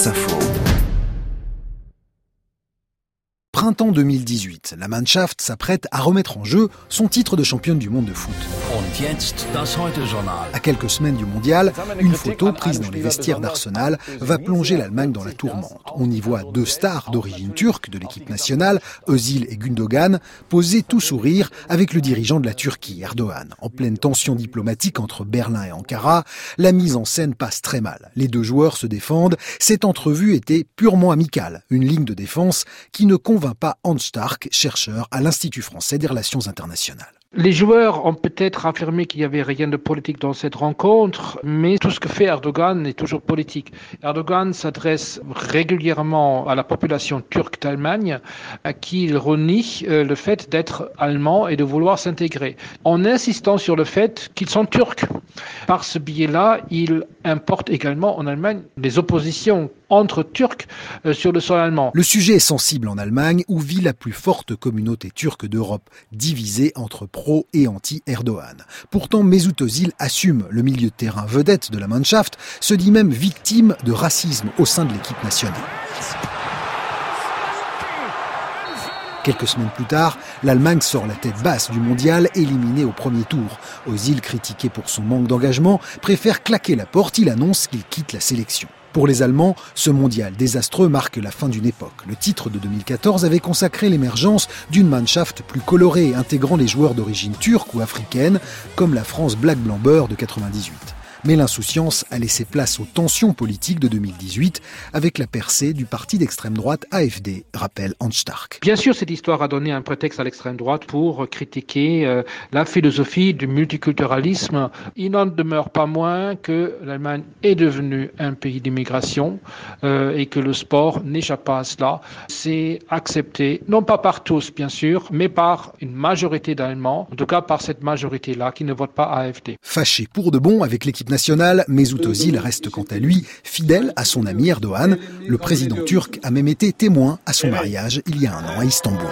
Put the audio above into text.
France Info. Printemps 2018, la Mannschaft s'apprête à remettre en jeu son titre de championne du monde de foot. À quelques semaines du mondial, une photo prise dans les vestiaires d'Arsenal va plonger l'Allemagne dans la tourmente. On y voit deux stars d'origine turque de l'équipe nationale, Özil et Gundogan, posés tout sourire avec le dirigeant de la Turquie, Erdogan. En pleine tension diplomatique entre Berlin et Ankara, la mise en scène passe très mal. Les deux joueurs se défendent. Cette entrevue était purement amicale, une ligne de défense qui ne convainc pas Hans Stark, chercheur à l'Institut français des relations internationales. Les joueurs ont peut-être affirmé qu'il n'y avait rien de politique dans cette rencontre, mais tout ce que fait Erdogan est toujours politique. Erdogan s'adresse régulièrement à la population turque d'Allemagne, à qui il renie euh, le fait d'être allemand et de vouloir s'intégrer, en insistant sur le fait qu'ils sont turcs. Par ce biais-là, il importe également en Allemagne des oppositions entre Turcs euh, sur le sol allemand. Le sujet est sensible en Allemagne, où vit la plus forte communauté turque d'Europe, divisée entre pro et anti-Erdogan. Pourtant, Mesut Özil assume le milieu de terrain vedette de la Mannschaft, se dit même victime de racisme au sein de l'équipe nationale. Quelques semaines plus tard, l'Allemagne sort la tête basse du mondial, éliminée au premier tour. Ozil, critiqué pour son manque d'engagement, préfère claquer la porte. Il annonce qu'il quitte la sélection. Pour les Allemands, ce mondial désastreux marque la fin d'une époque. Le titre de 2014 avait consacré l'émergence d'une Mannschaft plus colorée, intégrant les joueurs d'origine turque ou africaine, comme la France Black Blamber de 98. Mais l'insouciance a laissé place aux tensions politiques de 2018 avec la percée du parti d'extrême droite AFD, rappelle Hans Stark. Bien sûr, cette histoire a donné un prétexte à l'extrême droite pour critiquer euh, la philosophie du multiculturalisme. Il n'en demeure pas moins que l'Allemagne est devenue un pays d'immigration euh, et que le sport n'échappe pas à cela. C'est accepté, non pas par tous bien sûr, mais par une majorité d'Allemands, en tout cas par cette majorité-là qui ne vote pas AFD. Fâché pour de bon avec l'équipe nationale, Mesut Özil reste quant à lui fidèle à son ami Erdogan. Le président turc a même été témoin à son mariage il y a un an à Istanbul.